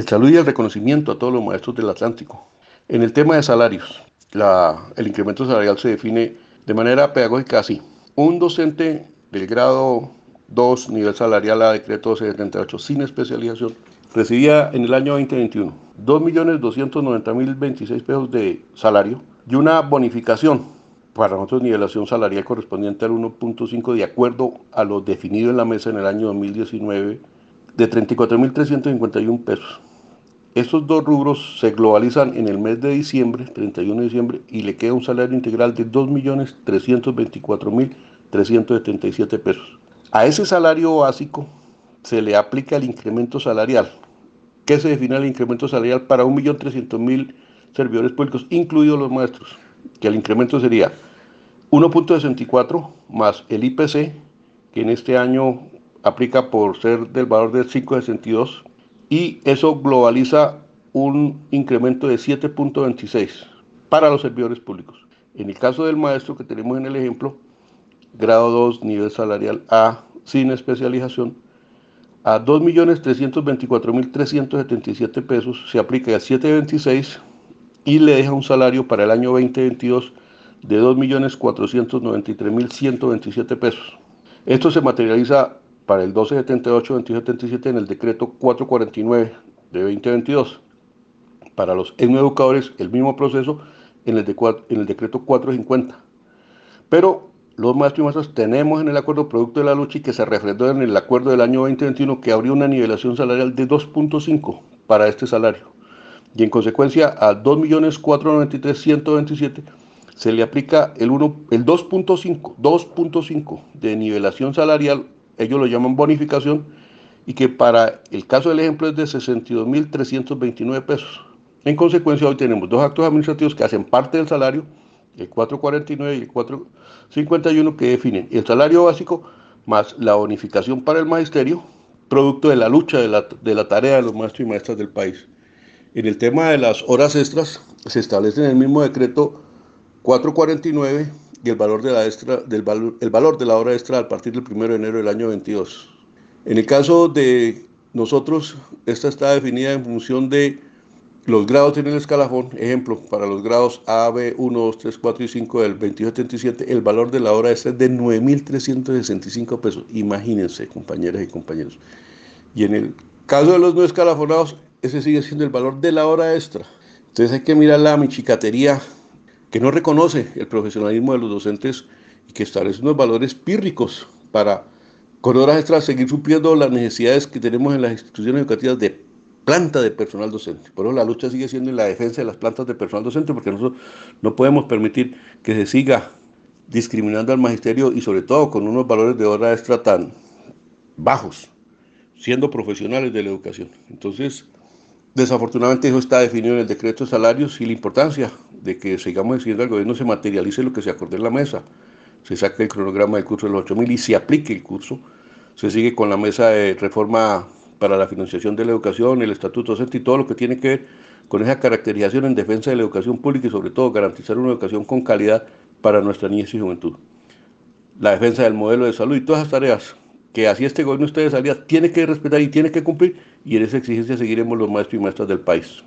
el saludo y el reconocimiento a todos los maestros del Atlántico. En el tema de salarios, el incremento salarial se define de manera pedagógica así. Un docente del grado 2, nivel salarial a decreto 78 sin especialización, recibía en el año 2021 2.290.026 pesos de salario y una bonificación para nosotros nivelación salarial correspondiente al 1.5 de acuerdo a lo definido en la mesa en el año 2019 de 34.351 pesos. Estos dos rubros se globalizan en el mes de diciembre, 31 de diciembre, y le queda un salario integral de 2.324.377 pesos. A ese salario básico se le aplica el incremento salarial. ¿Qué se define el incremento salarial para 1.300.000 servidores públicos, incluidos los maestros? Que el incremento sería 1.64 más el IPC, que en este año aplica por ser del valor de 5.62 y eso globaliza un incremento de 7.26 para los servidores públicos. En el caso del maestro que tenemos en el ejemplo, grado 2, nivel salarial A, sin especialización, a 2.324.377 pesos se aplica a 7.26 y le deja un salario para el año 2022 de 2.493.127 pesos. Esto se materializa para el 1278-2077 en el decreto 449 de 2022. Para los educadores, el mismo proceso en el, en el decreto 450. Pero los maestros y maestras tenemos en el acuerdo producto de la lucha y que se refrendó en el acuerdo del año 2021 que abrió una nivelación salarial de 2.5 para este salario. Y en consecuencia a 2.493.127 se le aplica el, el 2.5, 2.5 de nivelación salarial ellos lo llaman bonificación, y que para el caso del ejemplo es de 62.329 pesos. En consecuencia, hoy tenemos dos actos administrativos que hacen parte del salario, el 449 y el 451, que definen el salario básico más la bonificación para el magisterio, producto de la lucha de la, de la tarea de los maestros y maestras del país. En el tema de las horas extras, se establece en el mismo decreto 449 y el valor de la extra, del el valor de la hora extra a partir del 1 de enero del año 22. En el caso de nosotros, esta está definida en función de los grados en el escalafón. Ejemplo, para los grados A, B, 1, 2, 3, 4 y 5 del 2277, el valor de la hora extra es de 9.365 pesos. Imagínense, compañeras y compañeros. Y en el caso de los no escalafonados, ese sigue siendo el valor de la hora extra. Entonces hay que mirar la michicatería que no reconoce el profesionalismo de los docentes y que establece unos valores pírricos para, con horas extras, seguir supliendo las necesidades que tenemos en las instituciones educativas de planta de personal docente. Por eso la lucha sigue siendo en la defensa de las plantas de personal docente, porque nosotros no podemos permitir que se siga discriminando al magisterio y sobre todo con unos valores de hora extra tan bajos, siendo profesionales de la educación. Entonces, Desafortunadamente eso está definido en el decreto de salarios y la importancia de que sigamos exigiendo al gobierno se materialice lo que se acordó en la mesa. Se saque el cronograma del curso de los 8.000 y se aplique el curso. Se sigue con la mesa de reforma para la financiación de la educación, el estatuto docente y todo lo que tiene que ver con esa caracterización en defensa de la educación pública y sobre todo garantizar una educación con calidad para nuestra niñez y juventud. La defensa del modelo de salud y todas esas tareas que así este gobierno ustedes salía tiene que respetar y tiene que cumplir y en esa exigencia seguiremos los maestros y maestras del país.